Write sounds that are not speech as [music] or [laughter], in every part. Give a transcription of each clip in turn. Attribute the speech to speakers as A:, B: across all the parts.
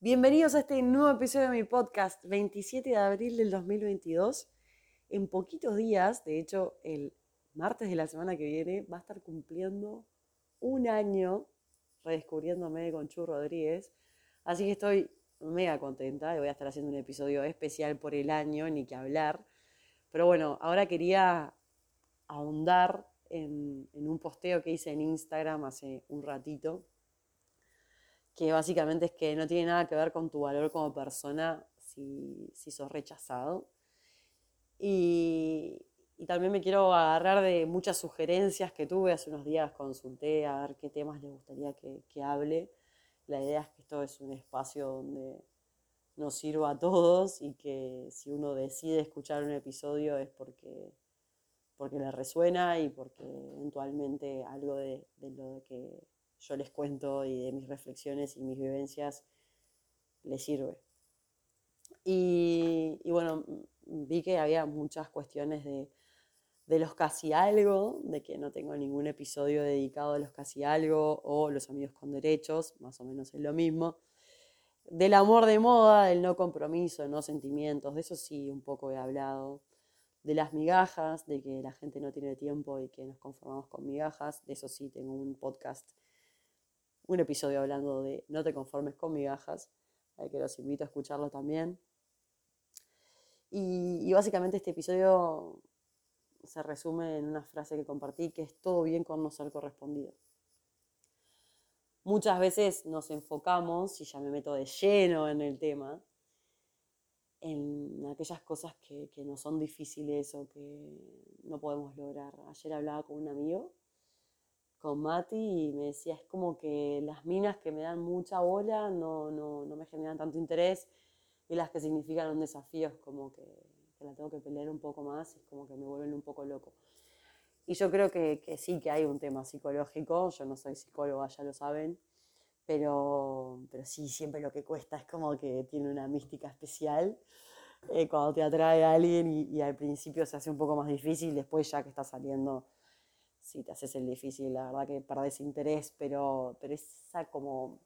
A: Bienvenidos a este nuevo episodio de mi podcast, 27 de abril del 2022. En poquitos días, de hecho, el martes de la semana que viene, va a estar cumpliendo un año redescubriéndome con Chu Rodríguez. Así que estoy mega contenta y voy a estar haciendo un episodio especial por el año, ni que hablar. Pero bueno, ahora quería ahondar en, en un posteo que hice en Instagram hace un ratito que básicamente es que no tiene nada que ver con tu valor como persona si, si sos rechazado. Y, y, también me quiero agarrar de muchas sugerencias que tuve hace unos días, consulté a ver qué temas les gustaría que, que hable. La idea es que esto es un espacio donde nos sirva a todos y que si uno decide escuchar un episodio es porque, porque le resuena y porque eventualmente algo de, de lo que yo les cuento y de mis reflexiones y mis vivencias les sirve. Y, y bueno, vi que había muchas cuestiones de, de, los casi algo, de que no tengo ningún episodio dedicado a los casi algo o los amigos con derechos, más o menos es lo mismo. Del amor de moda, del no compromiso, no sentimientos, de eso sí un poco he hablado. De las migajas, de que la gente no tiene tiempo y que nos conformamos con migajas, de eso sí tengo un podcast un episodio hablando de no te conformes con migajas, que los invito a escucharlo también. Y, y, básicamente este episodio se resume en una frase que compartí, que es todo bien con no ser correspondido. Muchas veces nos enfocamos, y ya me meto de lleno en el tema, en aquellas cosas que, que no son difíciles o que no podemos lograr. Ayer hablaba con un amigo con Mati y me decía, es como que las minas que me dan mucha bola no, no, no me generan tanto interés y las que significan un desafío es como que, que, la tengo que pelear un poco más, es como que me vuelven un poco loco. Y yo creo que, que sí que hay un tema psicológico, yo no soy psicóloga, ya lo saben, pero, pero sí, siempre lo que cuesta es como que tiene una mística especial. Eh, cuando te atrae a alguien y, y al principio se hace un poco más difícil, después ya que está saliendo si te haces el difícil, la verdad que perdés interés, pero, pero esa como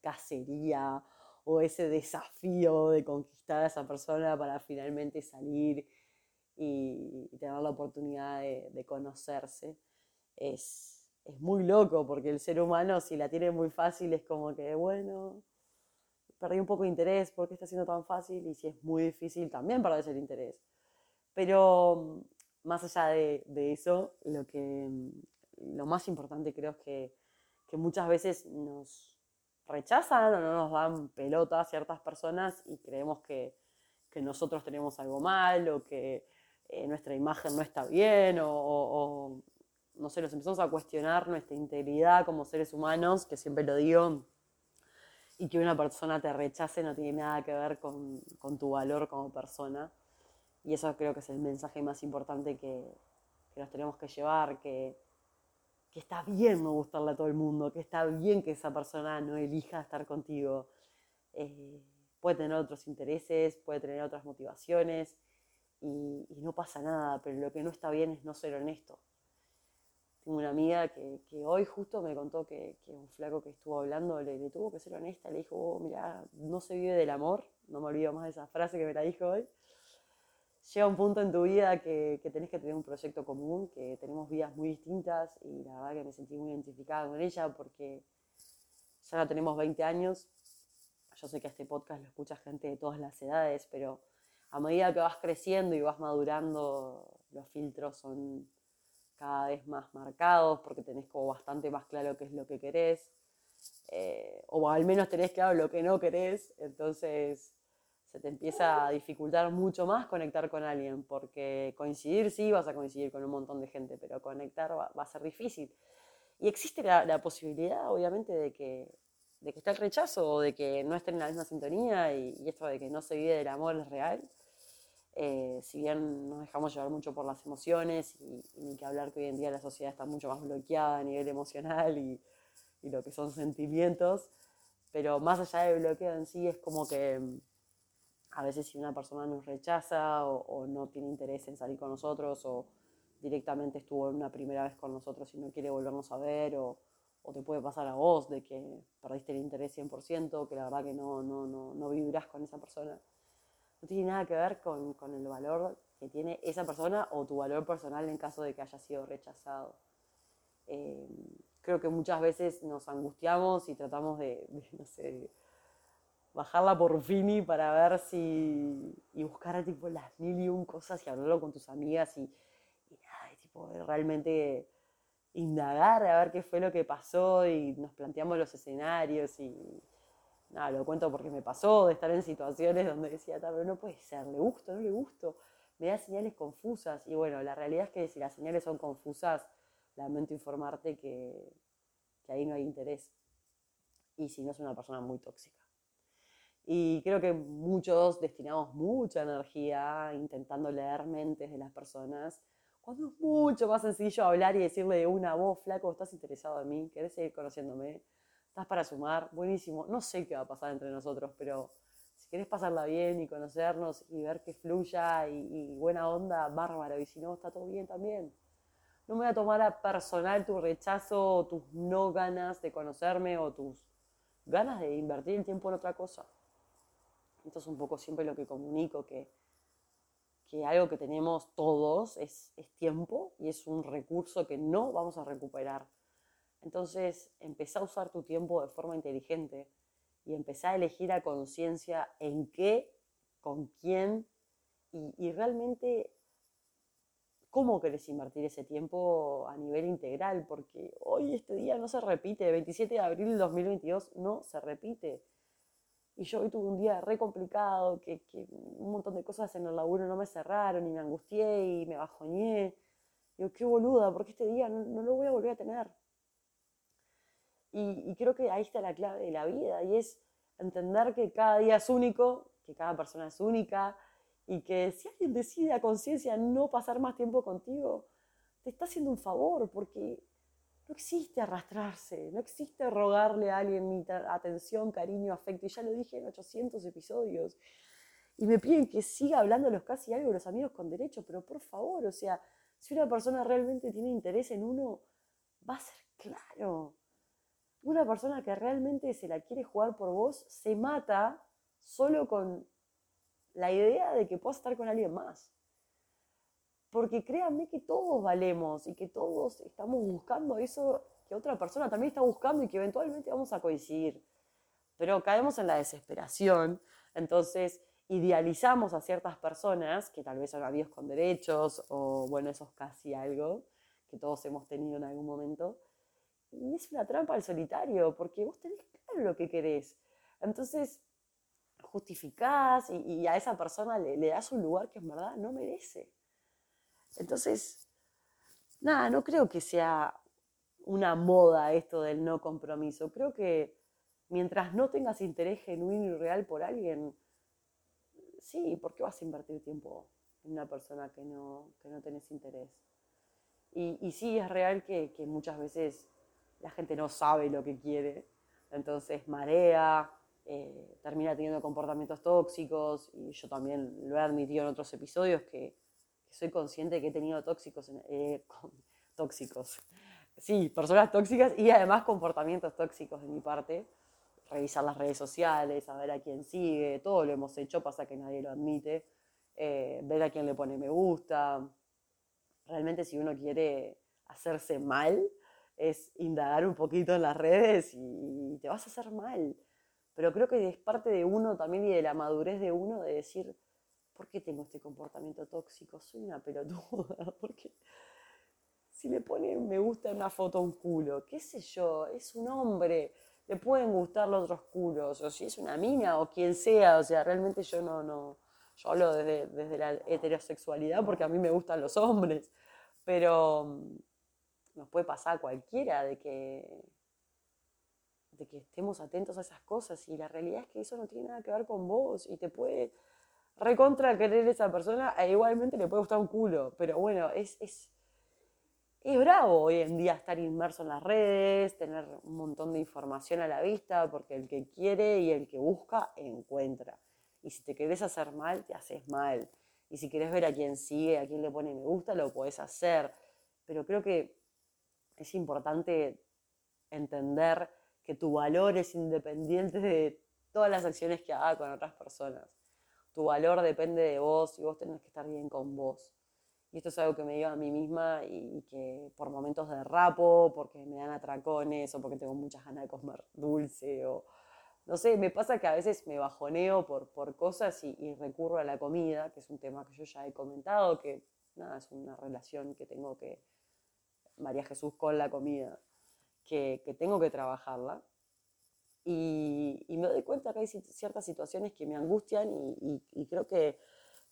A: cacería o ese desafío de conquistar a esa persona para finalmente salir y, y tener la oportunidad de, de conocerse es, es, muy loco porque el ser humano si la tiene muy fácil es como que bueno perdí un poco de interés porque está siendo tan fácil y si es muy difícil también perdés el interés. Pero más allá de, de, eso, lo, que, lo más importante creo es que, que muchas veces nos rechazan o no nos dan pelota ciertas personas y creemos que, que nosotros tenemos algo mal o que eh, nuestra imagen no está bien o, o, o, no sé, nos empezamos a cuestionar nuestra integridad como seres humanos, que siempre lo digo, y que una persona te rechace no tiene nada que ver con, con tu valor como persona. Y eso creo que es el mensaje más importante que, que nos tenemos que llevar, que, que, está bien no gustarle a todo el mundo, que está bien que esa persona no elija estar contigo. Eh, puede tener otros intereses, puede tener otras motivaciones y, no pasa nada, pero lo que no está bien es no ser honesto. Tengo una amiga que, que hoy justo me contó que, que, un flaco que estuvo hablando le, le tuvo que ser honesta, le dijo, oh, mira, no se vive del amor, no me olvido más de esa frase que me la dijo hoy llega un punto en tu vida que, que, tenés que tener un proyecto común, que tenemos vidas muy distintas y la verdad que me sentí muy identificada con ella porque ya no tenemos 20 años. Yo sé que este podcast lo escucha gente de todas las edades, pero a medida que vas creciendo y vas madurando, los filtros son cada vez más marcados porque tenés como bastante más claro qué es lo que querés, eh, o al menos tenés claro lo que no querés, entonces se te empieza a dificultar mucho más conectar con alguien, porque coincidir sí vas a coincidir con un montón de gente, pero conectar va, va a ser difícil. Y existe la, la, posibilidad, obviamente, de que, de que esté el rechazo o de que no estén en la misma sintonía y, y esto de que no se vive del amor es real. Eh, si bien nos dejamos llevar mucho por las emociones y, y, ni que hablar que hoy en día la sociedad está mucho más bloqueada a nivel emocional y, y lo que son sentimientos, pero más allá del bloqueo en sí es como que a veces si una persona nos rechaza o, no tiene interés en salir con nosotros o directamente estuvo una primera vez con nosotros y no quiere volvernos a ver o, te puede pasar a vos de que perdiste el interés 100%, que la verdad que no, no, no, no vibras con esa persona. No tiene nada que ver con, con, el valor que tiene esa persona o tu valor personal en caso de que haya sido rechazado. Eh, creo que muchas veces nos angustiamos y tratamos de, [laughs] bajarla por Fini para ver si. y buscar tipo las mil y un cosas y hablarlo con tus amigas y, y nada, y, tipo, realmente indagar a ver qué fue lo que pasó y nos planteamos los escenarios y nada, lo cuento porque me pasó de estar en situaciones donde decía, pero no puede ser, le gusto, no le gusto, me da señales confusas y bueno, la realidad es que si las señales son confusas, lamento informarte que, que ahí no hay interés y si no es una persona muy tóxica. Y creo que muchos destinamos mucha energía intentando leer mentes de las personas cuando es mucho más sencillo hablar y decirle de una voz, flaco, estás interesado en mí, querés seguir conociéndome, estás para sumar, buenísimo. No sé qué va a pasar entre nosotros, pero si querés pasarla bien y conocernos y ver que fluya y, buena onda, bárbaro. Y si no, está todo bien también. No me voy a tomar a personal tu rechazo o tus no ganas de conocerme o tus ganas de invertir el tiempo en otra cosa. Esto es un poco siempre lo que comunico, que que algo que tenemos todos es, tiempo y es un recurso que no vamos a recuperar. Entonces, empezá a usar tu tiempo de forma inteligente y empezá a elegir a conciencia en qué, con quién y, y, realmente cómo querés invertir ese tiempo a nivel integral, porque hoy este día no se repite, 27 de abril del 2022 no se repite y yo hoy tuve un día re complicado, que, que, un montón de cosas en el laburo no me cerraron y me angustié y me bajoñé. Digo, qué boluda, porque este día no, lo voy a volver a tener. Y, y, creo que ahí está la clave de la vida y es entender que cada día es único, que cada persona es única y que si alguien decide a conciencia no pasar más tiempo contigo, te está haciendo un favor porque no existe arrastrarse, no existe rogarle a alguien mi atención, cariño, afecto. Y ya lo dije en 800 episodios. Y me piden que siga hablando los casi algo los amigos con derecho, pero por favor, o sea, si una persona realmente tiene interés en uno, va a ser claro. Una persona que realmente se la quiere jugar por vos se mata solo con la idea de que puedas estar con alguien más porque créanme que todos valemos y que todos estamos buscando eso que otra persona también está buscando y que eventualmente vamos a coincidir. Pero caemos en la desesperación, entonces idealizamos a ciertas personas que tal vez son amigos con derechos o bueno, eso es casi algo que todos hemos tenido en algún momento. Y es una trampa al solitario, porque vos tenés claro lo que querés. Entonces, justificás y, a esa persona le, le das un lugar que en verdad no merece. Entonces, nada, no creo que sea una moda esto del no compromiso. Creo que mientras no tengas interés genuino y real por alguien, sí, ¿por qué vas a invertir tiempo en una persona que no, que no tenés interés? Y, y sí, es real que, que, muchas veces la gente no sabe lo que quiere, entonces marea, eh, termina teniendo comportamientos tóxicos, y yo también lo he admitido en otros episodios que soy consciente de que he tenido tóxicos, eh, [laughs] tóxicos, sí, personas tóxicas y además comportamientos tóxicos de mi parte. Revisar las redes sociales, saber a quién sigue, todo lo hemos hecho, pasa que nadie lo admite. Eh, ver a quién le pone me gusta. Realmente si uno quiere hacerse mal, es indagar un poquito en las redes y te vas a hacer mal. Pero creo que es parte de uno también y de la madurez de uno de decir, ¿por qué tengo este comportamiento tóxico? Soy una pelotuda, [laughs] porque si le ponen me gusta una foto a un culo, qué sé yo, es un hombre, le pueden gustar los otros culos, o si es una mina o quien sea, o sea, realmente yo no, no, yo hablo desde, desde la heterosexualidad porque a mí me gustan los hombres, pero mm, nos puede pasar a cualquiera de que, de que estemos atentos a esas cosas y la realidad es que eso no tiene nada que ver con vos y te puede recontra querer esa persona e igualmente le puede gustar un culo. Pero bueno, es, es, es bravo hoy en día estar inmerso en las redes, tener un montón de información a la vista, porque el que quiere y el que busca encuentra. Y si te querés hacer mal, te haces mal. Y si querés ver a quién sigue, a quién le pone me gusta, lo podés hacer. Pero creo que es importante entender que tu valor es independiente de todas las acciones que haga con otras personas. Tu valor depende de vos y vos tenés que estar bien con vos. Y esto es algo que me digo a mí misma y, que por momentos de rapo, porque me dan atracones o porque tengo muchas ganas de comer dulce o no sé, me pasa que a veces me bajoneo por, por cosas y, recurro a la comida, que es un tema que yo ya he comentado, que nada, es una relación que tengo que, María Jesús con la comida, que, que tengo que trabajarla. Y, me doy cuenta que hay ciertas situaciones que me angustian y, creo que,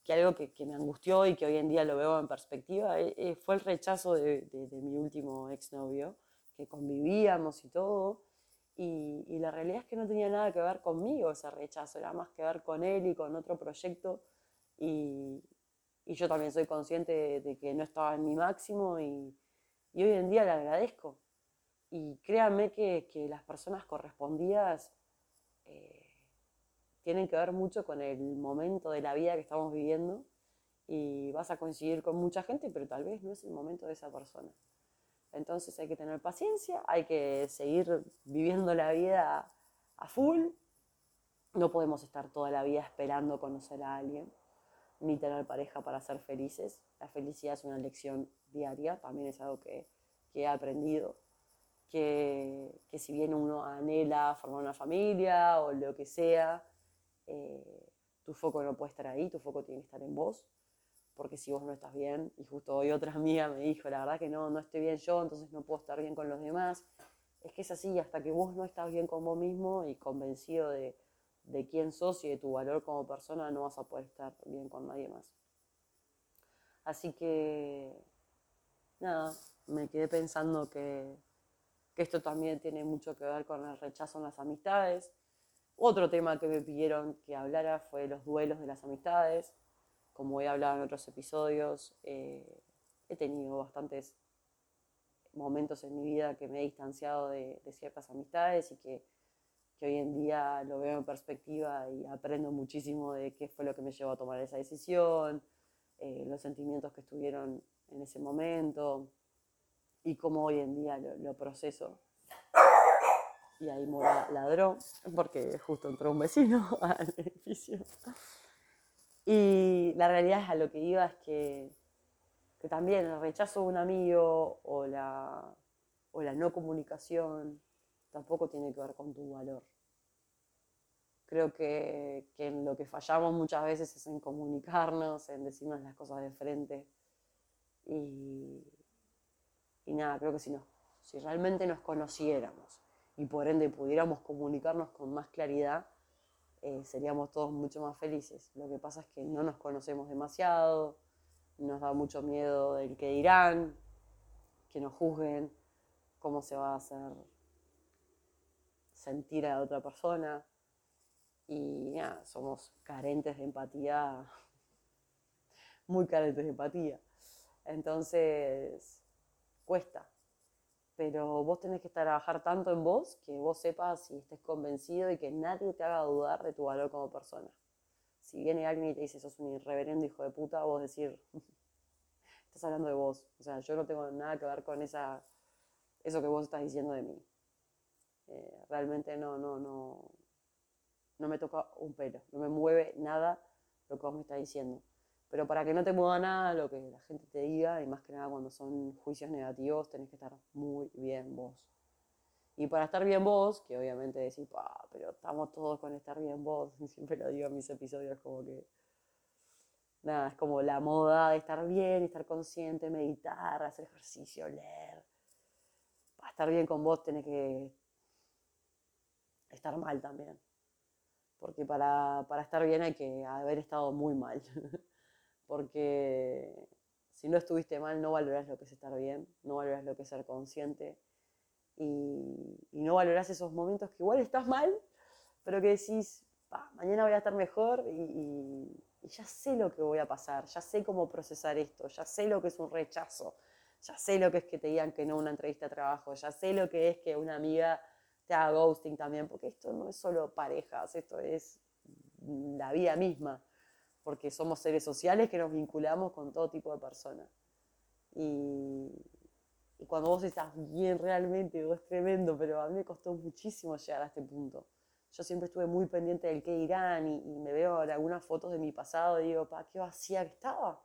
A: que algo que, me angustió y que hoy en día lo veo en perspectiva eh, eh, fue el rechazo de, de, de mi último exnovio, que convivíamos y todo y, la realidad es que no tenía nada que ver conmigo ese rechazo, era más que ver con él y con otro proyecto. Y, yo también soy consciente de, que no estaba en mi máximo y, hoy en día le agradezco. Y créanme que, que las personas correspondidas eh, tienen que ver mucho con el momento de la vida que estamos viviendo y vas a coincidir con mucha gente, pero tal vez no es el momento de esa persona. Entonces hay que tener paciencia, hay que seguir viviendo la vida a full. No podemos estar toda la vida esperando conocer a alguien, ni tener pareja para ser felices. La felicidad es una lección diaria, también es algo que, he aprendido. Que, que, si bien uno anhela formar una familia o lo que sea, eh, tu foco no puede estar ahí, tu foco tiene que estar en vos porque si vos no estás bien, y justo hoy otra [laughs] amiga me dijo, la verdad que no, no estoy bien yo, entonces no puedo estar bien con los demás, es que es así, hasta que vos no estás bien con vos mismo y convencido de, de quién sos y de tu valor como persona, no vas a poder estar bien con nadie más. Así que, nada, me quedé pensando que, que esto también tiene mucho que ver con el rechazo en las amistades. Otro tema que me pidieron que hablara fue los duelos de las amistades como he hablado en otros episodios, eh, he tenido bastantes momentos en mi vida que me he distanciado de, ciertas amistades y que, hoy en día lo veo en perspectiva y aprendo muchísimo de qué fue lo que me llevó a tomar esa decisión, eh, los sentimientos que estuvieron en ese momento y cómo hoy en día lo, proceso. Y ahí Mora ladró porque justo entró un vecino [laughs] al edificio. Y la realidad es a lo que iba es que, que también el rechazo de un amigo o la, o la no comunicación tampoco tiene que ver con tu valor. Creo que, que, en lo que fallamos muchas veces es en comunicarnos, en decirnos las cosas de frente. Y, y nada, creo que si, nos, si realmente nos conociéramos y por ende pudiéramos comunicarnos con más claridad, eh, seríamos todos mucho más felices. Lo que pasa es que no nos conocemos demasiado, nos da mucho miedo del que dirán, que nos juzguen, cómo se va a hacer sentir a la otra persona. Y nada, somos carentes de empatía, [laughs] muy carentes de empatía. Entonces, cuesta pero vos tenés que trabajar tanto en vos que vos sepas y estés convencido y que nadie te haga dudar de tu valor como persona. Si viene alguien y te dice sos un irreverendo hijo de puta, vos decir, [laughs] estás hablando de vos. O sea, yo no tengo nada que ver con esa, eso que vos estás diciendo de mí. Eh, realmente no, no, no, no me toca un pelo, no me mueve nada lo que vos me estás diciendo. Pero para que no te mueva nada lo que la gente te diga, y más que nada cuando son juicios negativos, tenés que estar muy bien vos. Y para estar bien vos, que obviamente decís, pero estamos todos con estar bien vos, [laughs] siempre lo digo en mis episodios, como que, nada, es como la moda de estar bien, estar consciente, meditar, hacer ejercicio, leer. Para estar bien con vos tenés que estar mal también. Porque para, para estar bien hay que haber estado muy mal. [laughs] porque si no estuviste mal no valorás lo que es estar bien, no valorás lo que es ser consciente y, no valorás esos momentos que igual estás mal, pero que decís, mañana voy a estar mejor y, ya sé lo que voy a pasar, ya sé cómo procesar esto, ya sé lo que es un rechazo, ya sé lo que es que te digan que no una entrevista de trabajo, ya sé lo que es que una amiga te haga ghosting también, porque esto no es solo parejas, esto es la vida misma porque somos seres sociales que nos vinculamos con todo tipo de personas. Y, cuando vos estás bien realmente, vos es tremendo, pero a mí me costó muchísimo llegar a este punto. Yo siempre estuve muy pendiente del qué irán y, me veo en algunas fotos de mi pasado y digo, pa, qué vacía que estaba.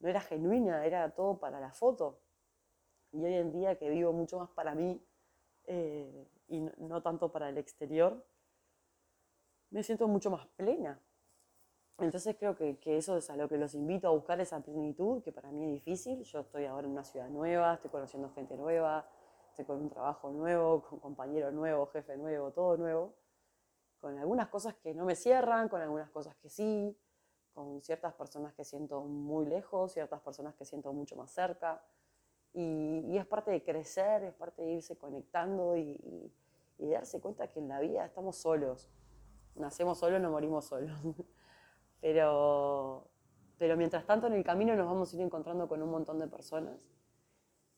A: No era genuina, era todo para la foto. Y hoy en día que vivo mucho más para mí eh, y no tanto para el exterior, me siento mucho más plena. Entonces creo que, que, eso es a lo que los invito a buscar esa plenitud, que para mí es difícil. Yo estoy ahora en una ciudad nueva, estoy conociendo gente nueva, estoy con un trabajo nuevo, con compañero nuevo, jefe nuevo, todo nuevo. Con algunas cosas que no me cierran, con algunas cosas que sí, con ciertas personas que siento muy lejos, ciertas personas que siento mucho más cerca. Y, y es parte de crecer, es parte de irse conectando y, y, y darse cuenta que en la vida estamos solos. Nacemos solos, no morimos solos. [laughs] Pero, pero mientras tanto en el camino nos vamos a ir encontrando con un montón de personas.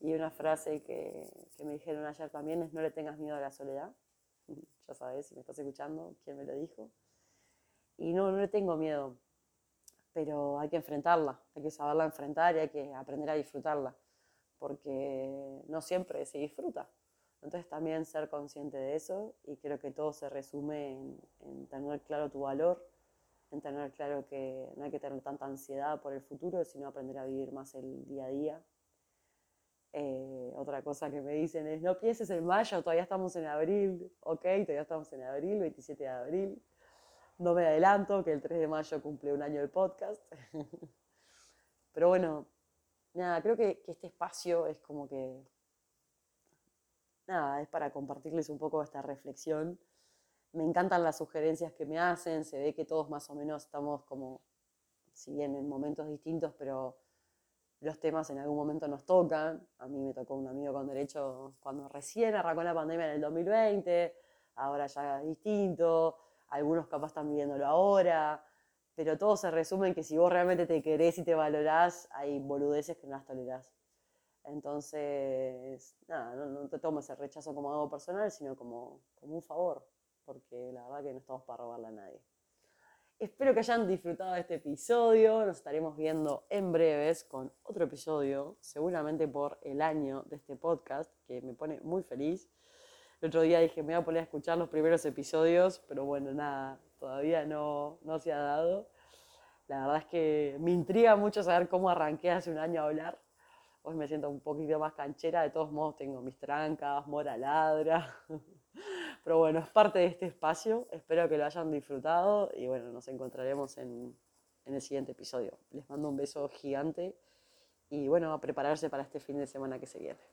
A: Y una frase que, que, me dijeron ayer también es no le tengas miedo a la soledad. [laughs] Ya sabes, si me estás escuchando, quién me lo dijo. Y no, no le tengo miedo, pero hay que enfrentarla, hay que saberla enfrentar y hay que aprender a disfrutarla, porque no siempre se disfruta. Entonces también ser consciente de eso y creo que todo se resume en, en tener claro tu valor, en tener claro que no hay que tener tanta ansiedad por el futuro, sino aprender a vivir más el día a día. Eh, otra cosa que me dicen es, no pienses en mayo, todavía estamos en abril, ok, todavía estamos en abril, 27 de abril. No me adelanto, que el 3 de mayo cumple un año el podcast. [laughs] Pero bueno, nada, creo que, que este espacio es como que, nada, es para compartirles un poco esta reflexión me encantan las sugerencias que me hacen, se ve que todos más o menos estamos como, si bien en momentos distintos, pero los temas en algún momento nos tocan. A mí me tocó un amigo con derecho cuando recién arrancó la pandemia en el 2020, ahora ya es distinto, algunos capaz están viviéndolo ahora, pero todo se resume en que si vos realmente te querés y te valorás, hay boludeces que no las tolerás. Entonces, nada, no, no te tomes el rechazo como algo personal, sino como, como un favor porque la verdad que no estamos para robarle a nadie. Espero que hayan disfrutado de este episodio. Nos estaremos viendo en breves con otro episodio, seguramente por el año de este podcast, que me pone muy feliz. El otro día dije, me voy a poner a escuchar los primeros episodios, pero bueno, nada, todavía no, no se ha dado. La verdad es que me intriga mucho saber cómo arranqué hace un año a hablar. Hoy me siento un poquito más canchera, de todos modos tengo mis trancas, mora ladra. [laughs] Pero bueno, es parte de este espacio. Espero que lo hayan disfrutado y bueno, nos encontraremos en, en el siguiente episodio. Les mando un beso gigante y bueno, a prepararse para este fin de semana que se viene.